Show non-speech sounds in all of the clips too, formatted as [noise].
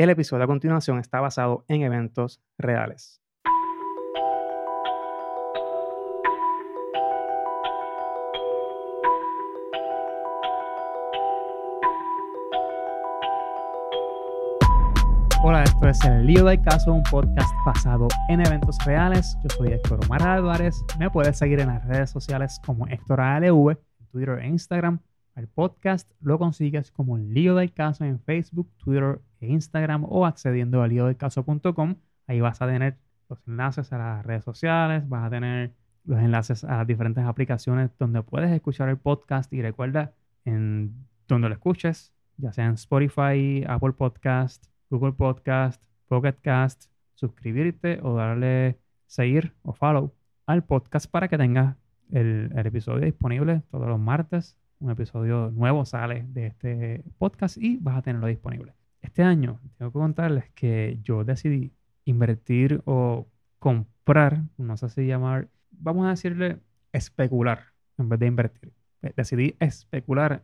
El episodio a continuación está basado en eventos reales. Hola, esto es El Lío del Caso, un podcast basado en eventos reales. Yo soy Héctor Omar Álvarez. Me puedes seguir en las redes sociales como Héctor ALV, en Twitter e Instagram. El podcast lo consigues como El Lío del Caso en Facebook, Twitter Instagram o accediendo a líodelcaso.com. Ahí vas a tener los enlaces a las redes sociales, vas a tener los enlaces a las diferentes aplicaciones donde puedes escuchar el podcast y recuerda en donde lo escuches, ya sea en Spotify, Apple Podcast, Google Podcast, Pocket Cast, suscribirte o darle seguir o follow al podcast para que tengas el, episodio disponible todos los martes. Un episodio nuevo sale de este podcast y vas a tenerlo disponible. Este año tengo que contarles que yo decidí invertir o comprar, no sé si llamar, vamos a decirle especular en vez de invertir. Decidí especular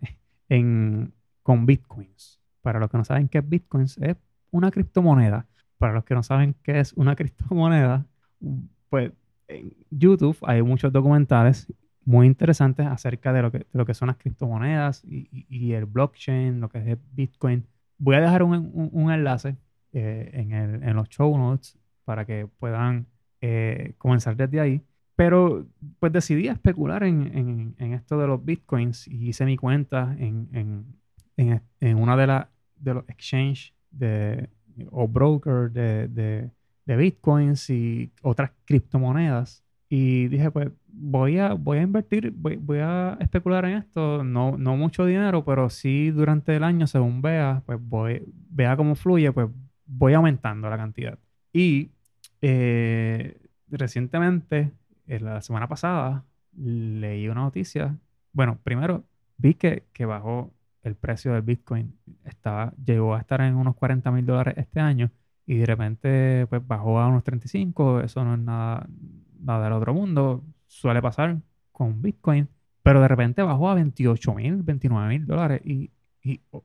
en, con bitcoins. Para los que no saben qué es bitcoins, es una criptomoneda. Para los que no saben qué es una [laughs] criptomoneda, pues en YouTube hay muchos documentales muy interesantes acerca de lo que, lo que son las criptomonedas y, el blockchain, lo que es Bitcoin. Voy a dejar un, enlace eh, en, los show notes para que puedan eh, comenzar desde ahí. Pero pues decidí especular en, esto de los bitcoins y hice mi cuenta en, una de, las de los exchanges de, o broker de, de, bitcoins y otras criptomonedas. Y dije, pues voy a, voy a invertir, voy, a especular en esto, no, no mucho dinero, pero sí durante el año, según vea, pues voy, vea cómo fluye, pues voy aumentando la cantidad. Y eh, recientemente, en la semana pasada, leí una noticia. Bueno, primero vi que, que bajó el precio del Bitcoin estaba, llegó a estar en unos 40 mil dólares este año y de repente pues bajó a unos 35, eso no es nada, nada del otro mundo, suele pasar con Bitcoin, pero de repente bajó a 28 mil, 29 mil dólares y,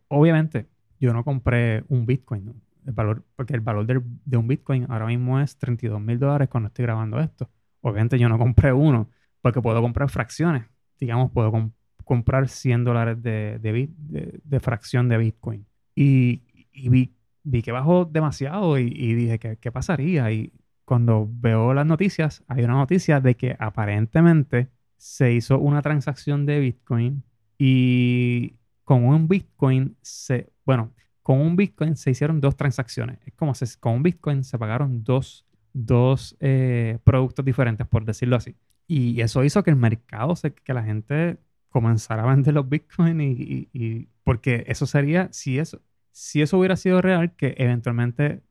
obviamente yo no compré un Bitcoin, el valor, porque el valor de, un Bitcoin ahora mismo es 32 mil dólares cuando estoy grabando esto. Obviamente yo no compré uno porque puedo comprar fracciones, digamos, puedo comprar comprar 100 dólares de, de, fracción de Bitcoin. Y, vi, vi, que bajó demasiado y, dije, ¿qué, ¿qué, pasaría? Y cuando veo las noticias, hay una noticia de que aparentemente se hizo una transacción de Bitcoin y con un Bitcoin se, bueno, con un Bitcoin se hicieron dos transacciones. Es como si con un Bitcoin se pagaron dos, dos eh, productos diferentes, por decirlo así. Y eso hizo que el mercado, se, que la gente comenzar a vender los Bitcoin y, porque eso sería, si eso, si eso hubiera sido real, que eventualmente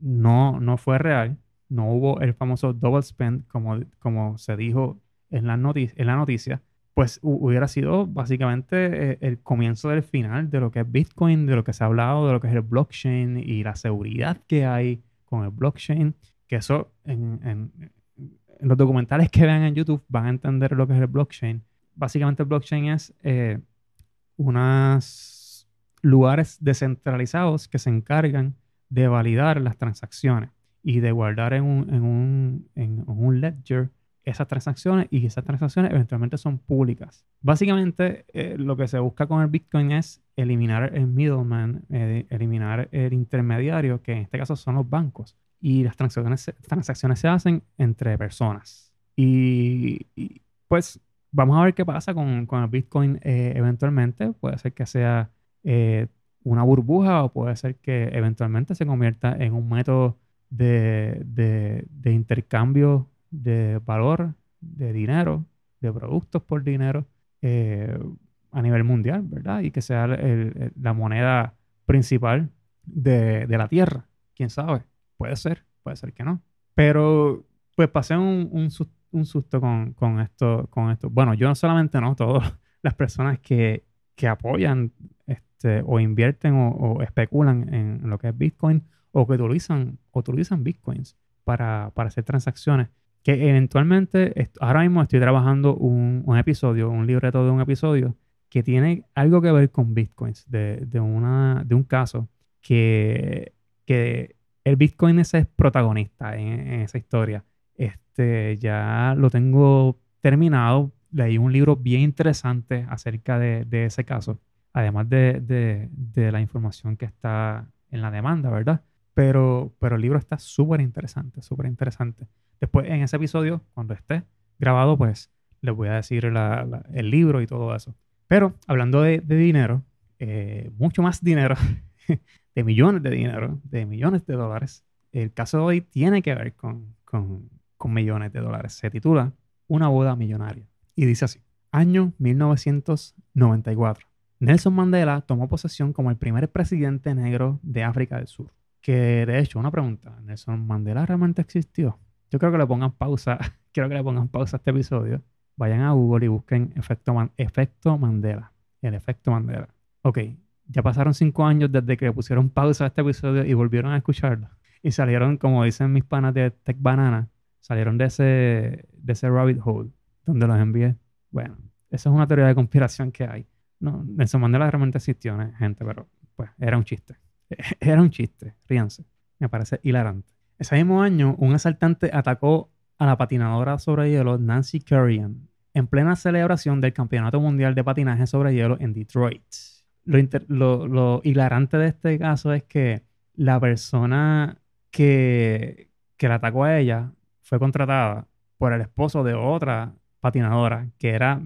no, no fue real, no hubo el famoso double spend como, como se dijo en la, en la noticia, pues hubiera sido básicamente eh, el comienzo del final de lo que es Bitcoin, de lo que se ha hablado, de lo que es el blockchain y la seguridad que hay con el blockchain, que eso en, en los documentales que vean en YouTube van a entender lo que es el blockchain. Básicamente el blockchain es eh, unos lugares descentralizados que se encargan de validar las transacciones y de guardar en un, en un, ledger esas transacciones y esas transacciones eventualmente son públicas. Básicamente eh, lo que se busca con el Bitcoin es eliminar el middleman, eh, eliminar el intermediario, que en este caso son los bancos. Y las transacciones, transacciones se hacen entre personas. y pues vamos a ver qué pasa con, el Bitcoin eh, eventualmente. Puede ser que sea eh, una burbuja o puede ser que eventualmente se convierta en un método de, intercambio de valor, de dinero, de productos por dinero eh, a nivel mundial, ¿verdad? Y que sea la moneda principal de, la Tierra. ¿Quién sabe? Puede ser, puede ser que no. Pero pues pasé un, un, un susto con, con, esto, con esto. Bueno, yo no solamente no, todas las personas que, que apoyan este, o invierten o, especulan en lo que es Bitcoin o que utilizan, utilizan Bitcoins para, para hacer transacciones. Que eventualmente, ahora mismo estoy trabajando un, un, episodio, un libreto de un episodio que tiene algo que ver con Bitcoins, de, de, una, de un caso que, que el Bitcoin ese es protagonista en, esa historia. Este, ya lo tengo terminado. Leí un libro bien interesante acerca de, ese caso, además de, de, la información que está en la demanda, ¿verdad? Pero, pero el libro está súper interesante, súper interesante. Después, en ese episodio, cuando esté grabado, pues les voy a decir el libro y todo eso. Pero hablando de, dinero, eh, mucho más dinero, [laughs] de millones de dinero, de millones de dólares, el caso de hoy tiene que ver con, con, con millones de dólares. Se titula Una boda millonaria. Y dice así, año 1994. Nelson Mandela tomó posesión como el primer presidente negro de África del Sur. Que de hecho, una pregunta, ¿Nelson Mandela realmente existió? Yo creo que le pongan pausa, [laughs] quiero que le pongan pausa a este episodio vayan a Google y busquen efecto, efecto Mandela. El efecto Mandela. Ok, ya pasaron cinco años desde que pusieron pausa a este episodio y volvieron a escucharlo. Y salieron, como dicen mis panas de Tech Banana, salieron de ese, de ese rabbit hole donde los envié. Bueno, esa es una teoría de conspiración que hay. No, Nelson Mandela realmente existió, gente, pero pues era un chiste. [laughs] Era un chiste, ríanse. Me parece hilarante. Ese mismo año, un asaltante atacó a la patinadora sobre hielo Nancy Kerrigan en plena celebración del Campeonato Mundial de Patinaje sobre Hielo en Detroit. Lo, hilarante de este caso es que la persona que, que la atacó a ella fue contratada por el esposo de otra patinadora que era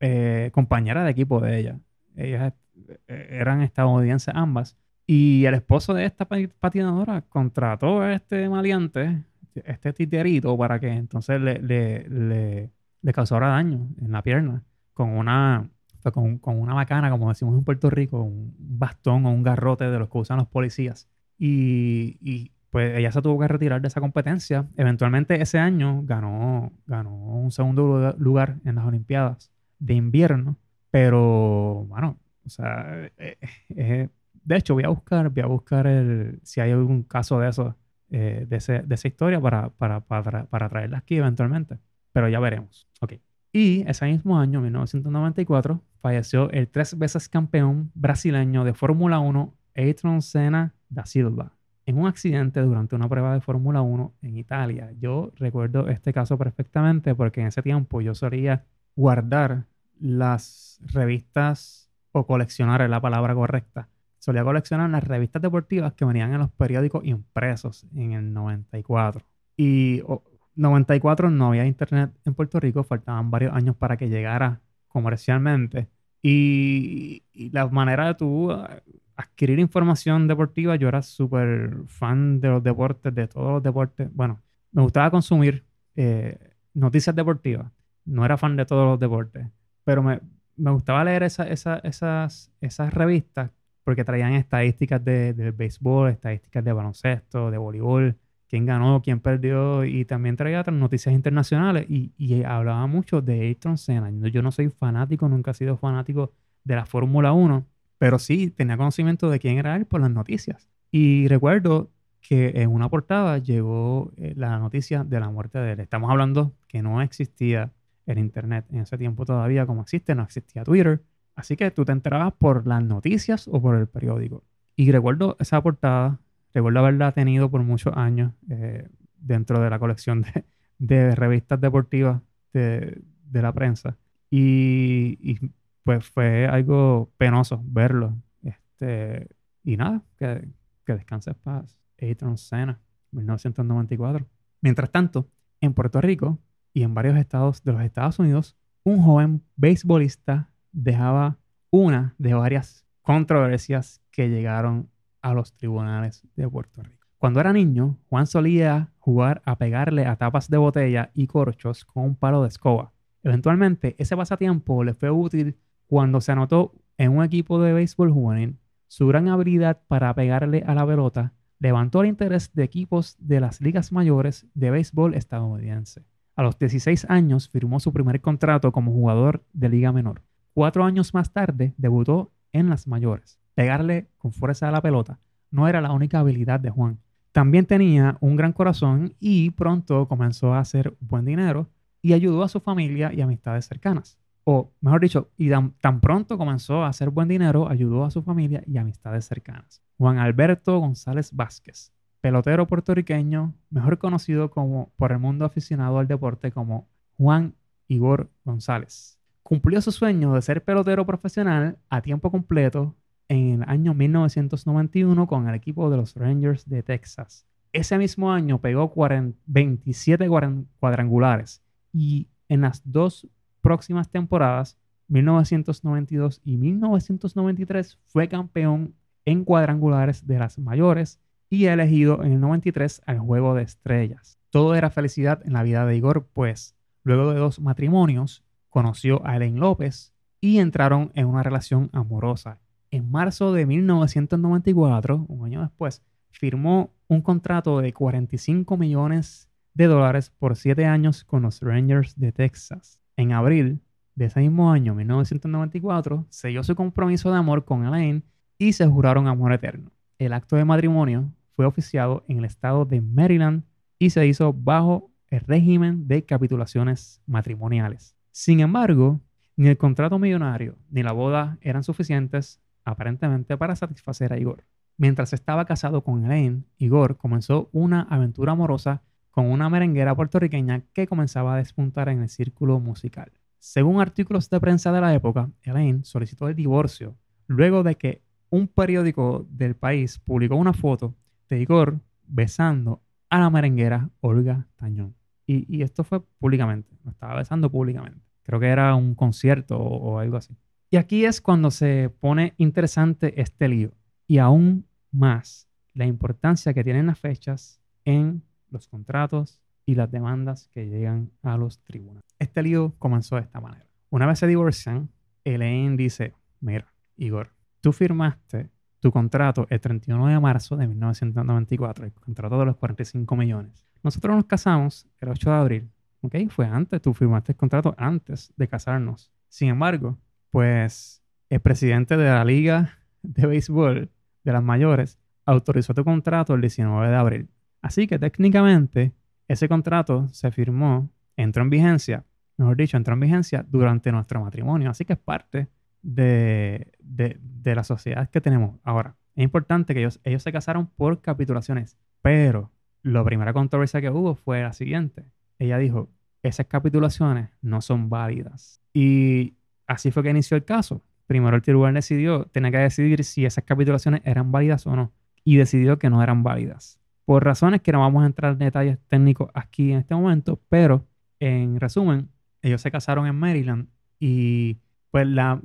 eh, compañera de equipo de ella. Ellas eh, eran estadounidenses ambas. Y el esposo de esta patinadora contrató a este maleante este titerito para que entonces le, le, le, causara daño en la pierna con una, con, con, una bacana, como decimos en Puerto Rico, un bastón o un garrote de los que usan los policías. Y, y pues ella se tuvo que retirar de esa competencia. Eventualmente ese año ganó, ganó un segundo lugar en las Olimpiadas de invierno, pero bueno, o sea, eh, eh, de hecho voy a buscar, voy a buscar el, si hay algún caso de eso eh, de, esa historia para, para, para, traerla aquí eventualmente. Pero ya veremos. Ok. Y ese mismo año, 1994, falleció el tres veces campeón brasileño de Fórmula 1, Ayrton Senna da Silva, en un accidente durante una prueba de Fórmula 1 en Italia. Yo recuerdo este caso perfectamente porque en ese tiempo yo solía guardar las revistas o coleccionar es la palabra correcta solía coleccionar las revistas deportivas que venían en los periódicos impresos en el 94. Y 94 no había internet en Puerto Rico, faltaban varios años para que llegara comercialmente. Y, la manera de tú ah, adquirir información deportiva, yo era súper fan de los deportes, de todos los deportes. Bueno, me gustaba consumir eh, noticias deportivas. No era fan de todos los deportes, pero me, me gustaba leer esas, esas revistas porque traían estadísticas de, del béisbol, estadísticas de baloncesto, de voleibol, quién ganó, quién perdió, y también traía otras noticias internacionales y, y hablaba mucho de Ayrton Senna. Yo no soy fanático, nunca he sido fanático de la Fórmula 1, pero sí tenía conocimiento de quién era él por las noticias. Y recuerdo que en una portada llegó eh, la noticia de la muerte de él. Estamos hablando que no existía el Internet en ese tiempo todavía como existe, no existía Twitter, Así que tú te enterabas por las noticias o por el periódico. Y recuerdo esa portada, recuerdo haberla tenido por muchos años eh, dentro de la colección de, revistas deportivas de, la prensa. Y, pues fue algo penoso verlo. Este, y nada, que, que descanse en paz. Ayrton Senna, 1994. Mientras tanto, en Puerto Rico y en varios estados de los Estados Unidos, un joven beisbolista dejaba una de varias controversias que llegaron a los tribunales de Puerto Rico. Cuando era niño, Juan solía jugar a pegarle a tapas de botella y corchos con un palo de escoba. Eventualmente, ese pasatiempo le fue útil cuando se anotó en un equipo de béisbol juvenil. Su gran habilidad para pegarle a la pelota levantó el interés de equipos de las ligas mayores de béisbol estadounidense. A los 16 años firmó su primer contrato como jugador de liga menor. Cuatro años más tarde debutó en las mayores. Pegarle con fuerza a la pelota no era la única habilidad de Juan. También tenía un gran corazón y pronto comenzó a hacer buen dinero y ayudó a su familia y amistades cercanas. o mejor dicho, y tan, pronto comenzó a hacer buen dinero, ayudó a su familia y amistades cercanas. Juan Alberto González Vázquez, pelotero puertorriqueño, mejor conocido como, por el mundo aficionado al deporte como Juan Igor González. Cumplió su sueño de ser pelotero profesional a tiempo completo en el año 1991 con el equipo de los Rangers de Texas. Ese mismo año pegó 27 cuadrangulares y en las dos próximas temporadas, 1992 y 1993, fue campeón en cuadrangulares de las mayores y elegido en el 93 al Juego de Estrellas. Todo era felicidad en la vida de Igor, pues luego de dos matrimonios conoció a Elaine López y entraron en una relación amorosa. En marzo de 1994, un año después, firmó un contrato de 45 millones de dólares por 7 años con los Rangers de Texas. En abril de ese mismo año, 1994, selló su compromiso de amor con Elaine y se juraron amor eterno. El acto de matrimonio fue oficiado en el estado de Maryland y se hizo bajo el régimen de capitulaciones matrimoniales. Sin embargo, ni el contrato millonario ni la boda eran suficientes aparentemente para satisfacer a Igor. Mientras estaba casado con Elaine, Igor comenzó una aventura amorosa con una merenguera puertorriqueña que comenzaba a despuntar en el círculo musical. Según artículos de prensa de la época, Elaine solicitó el divorcio luego de que un periódico del país publicó una foto de Igor besando a la merenguera Olga Tañón. Y, esto fue públicamente, lo estaba besando públicamente. Creo que era un concierto o, o algo así. Y aquí es cuando se pone interesante este lío. Y aún más la importancia que tienen las fechas en los contratos y las demandas que llegan a los tribunales. Este lío comenzó de esta manera. Una vez se divorcian, Elaine dice, mira, Igor, tú firmaste tu contrato el 31 de marzo de 1994, el contrato de los 45 millones. Nosotros nos casamos el 8 de abril, ¿ok? Fue antes, tú firmaste el contrato antes de casarnos. Sin embargo, pues el presidente de la Liga de Béisbol de las mayores autorizó tu contrato el 19 de abril. Así que técnicamente ese contrato se firmó, entró en vigencia, mejor dicho, entró en vigencia durante nuestro matrimonio. Así que es parte de, la sociedad que tenemos. Ahora, es importante que ellos, ellos se casaron por capitulaciones, pero la primera controversia que hubo fue la siguiente. Ella dijo, esas capitulaciones no son válidas. Y así fue que inició el caso. Primero el tribunal decidió, tenía que decidir si esas capitulaciones eran válidas o no. Y decidió que no eran válidas por razones que no vamos a entrar en detalles técnicos aquí en este momento, pero en resumen, ellos se casaron en Maryland y pues la,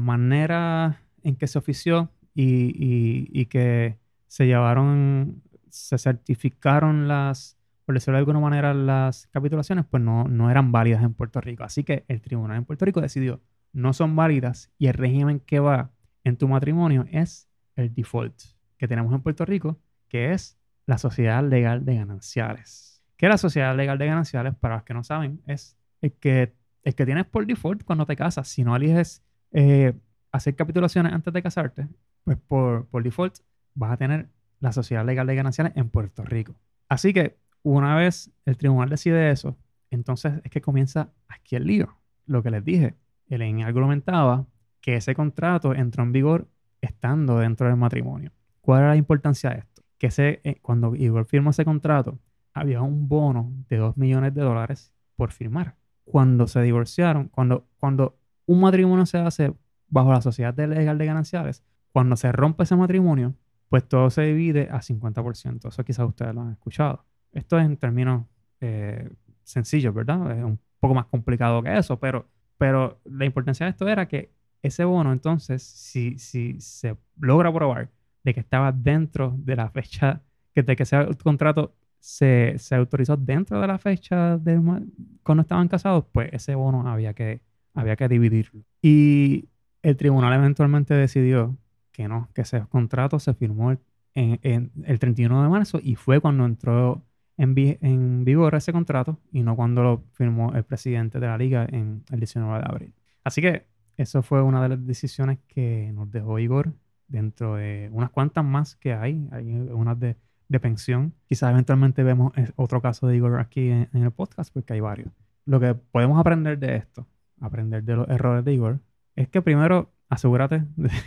manera en que se ofició y, que se llevaron, se certificaron las, por decirlo de alguna manera, las capitulaciones, pues no, no eran válidas en Puerto Rico. Así que el tribunal en Puerto Rico decidió, no son válidas y el régimen que va en tu matrimonio es el default que tenemos en Puerto Rico, que es la sociedad legal de gananciales. ¿Qué es la sociedad legal de gananciales? Para los que no saben, es el que, el que tienes por default cuando te casas. Si no eliges eh, hacer capitulaciones antes de casarte, pues por, por default vas a tener la sociedad legal de gananciales en Puerto Rico. Así que una vez el tribunal decide eso, entonces es que comienza aquí el lío. Lo que les dije, el argumentaba que ese contrato entró en vigor estando dentro del matrimonio. ¿Cuál era la importancia de esto? que eh, cuando Igor firmó ese contrato, había un bono de 2 millones de dólares por firmar. Cuando se divorciaron, cuando, cuando un matrimonio se hace bajo la sociedad legal de gananciales, cuando se rompe ese matrimonio, pues todo se divide a 50%. Eso quizás ustedes lo han escuchado. Esto es en términos eh, sencillos, ¿verdad? Es un poco más complicado que eso, pero, pero la importancia de esto era que ese bono, entonces, si, si se logra probar de que estaba dentro de la fecha, que de que ese contrato se, autorizó dentro de la fecha de cuando estaban casados, pues ese bono había que, había que dividirlo. Y el tribunal eventualmente decidió que no, que ese contrato se firmó en, el 31 de marzo y fue cuando entró en, en, vigor ese contrato y no cuando lo firmó el presidente de la liga en el 19 de abril. Así que eso fue una de las decisiones que nos dejó Igor dentro de unas cuantas más que hay, hay unas de, pensión. Quizás eventualmente vemos otro caso de Igor aquí en, el podcast, porque hay varios. Lo que podemos aprender de esto aprender de los errores de Igor, es que primero asegúrate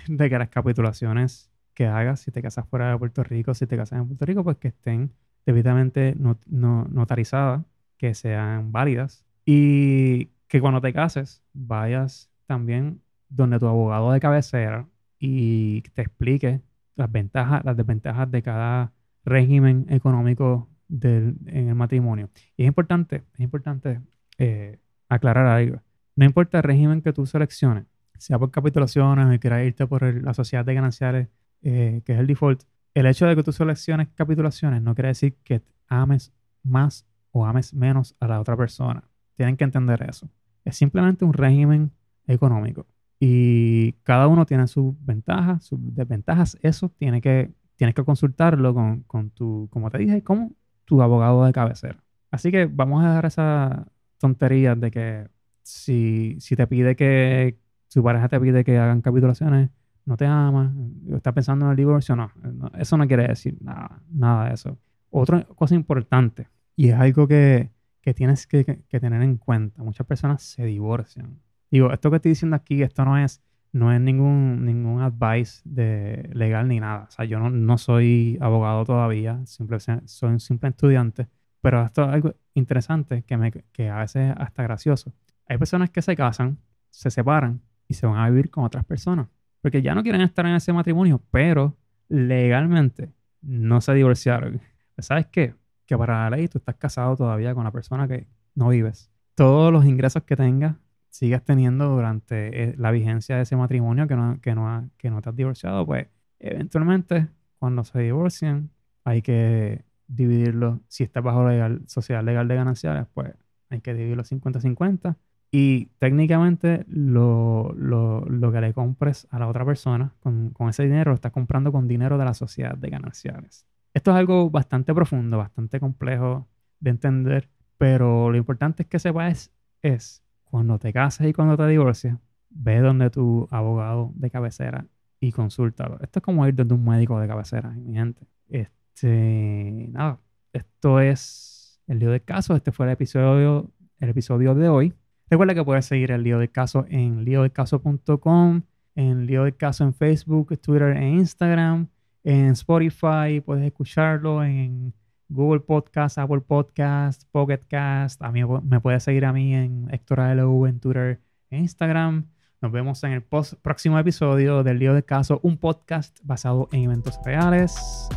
de, que las capitulaciones que hagas, si te casas fuera de Puerto Rico, si te casas en Puerto Rico, pues que estén debidamente notarizadas, que sean válidas y que cuando te cases vayas también donde tu abogado de cabecera y te explique las ventajas, las desventajas de cada régimen económico del, en el matrimonio. Y es importante, es importante eh, aclarar algo. No importa el régimen que tú selecciones, sea por capitulaciones o quieras irte por la sociedad de gananciales, eh, que es el default, el hecho de que tú selecciones capitulaciones no quiere decir que ames más o ames menos a la otra persona. Tienen que entender eso. Es simplemente un régimen económico. Y cada uno tiene sus ventajas, sus desventajas. Eso tiene que, tienes que consultarlo con, con tu, como te dije, como tu abogado de cabecera. Así que vamos a dejar esa tontería de que si, si te pide que, su pareja te pide que hagan capitulaciones, no te ama, está pensando en el divorcio, no, eso no quiere decir nada, nada de eso. Otra cosa importante, y es algo que, que tienes que, tener en cuenta, muchas personas se divorcian Digo, esto que estoy diciendo aquí, esto no es, no es ningún, ningún advice de legal ni nada. O sea, yo no, no soy abogado todavía, simple, soy un simple estudiante. Pero esto es algo interesante que, me, que a veces hasta gracioso. Hay personas que se casan, se separan y se van a vivir con otras personas. Porque ya no quieren estar en ese matrimonio, pero legalmente no se divorciaron. ¿Sabes qué? Que para la ley tú estás casado todavía con la persona que no vives. Todos los ingresos que tengas sigas teniendo durante eh, la vigencia de ese matrimonio que no, que no, que no te has divorciado, pues eventualmente cuando se divorcien hay que dividirlo, si está bajo la sociedad legal de gananciales, pues hay que dividirlo 50-50 y técnicamente lo, lo, lo, que le compres a la otra persona con, con, ese dinero lo estás comprando con dinero de la sociedad de gananciales. Esto es algo bastante profundo, bastante complejo de entender, pero lo importante es que sepas es cuando te cases y cuando te divorcies, ve donde tu abogado de cabecera y consúltalo. Esto es como ir donde un médico de cabecera, mi gente. Este, nada, esto es el lío del caso. Este fue el episodio, el episodio de hoy. Recuerda que puedes seguir el lío del caso en líodelcaso.com, en lío del caso en Facebook, Twitter e Instagram, en Spotify, puedes escucharlo en Google Podcast, Apple Podcast, Pocket Cast. A mí me puedes seguir a mí en Héctor ALU en Twitter e Instagram. Nos vemos en el próximo episodio del Lío de Caso, un podcast basado en eventos reales.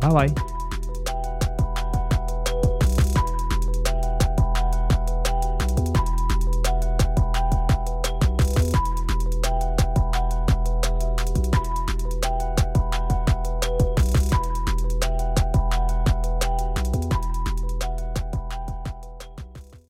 Bye bye.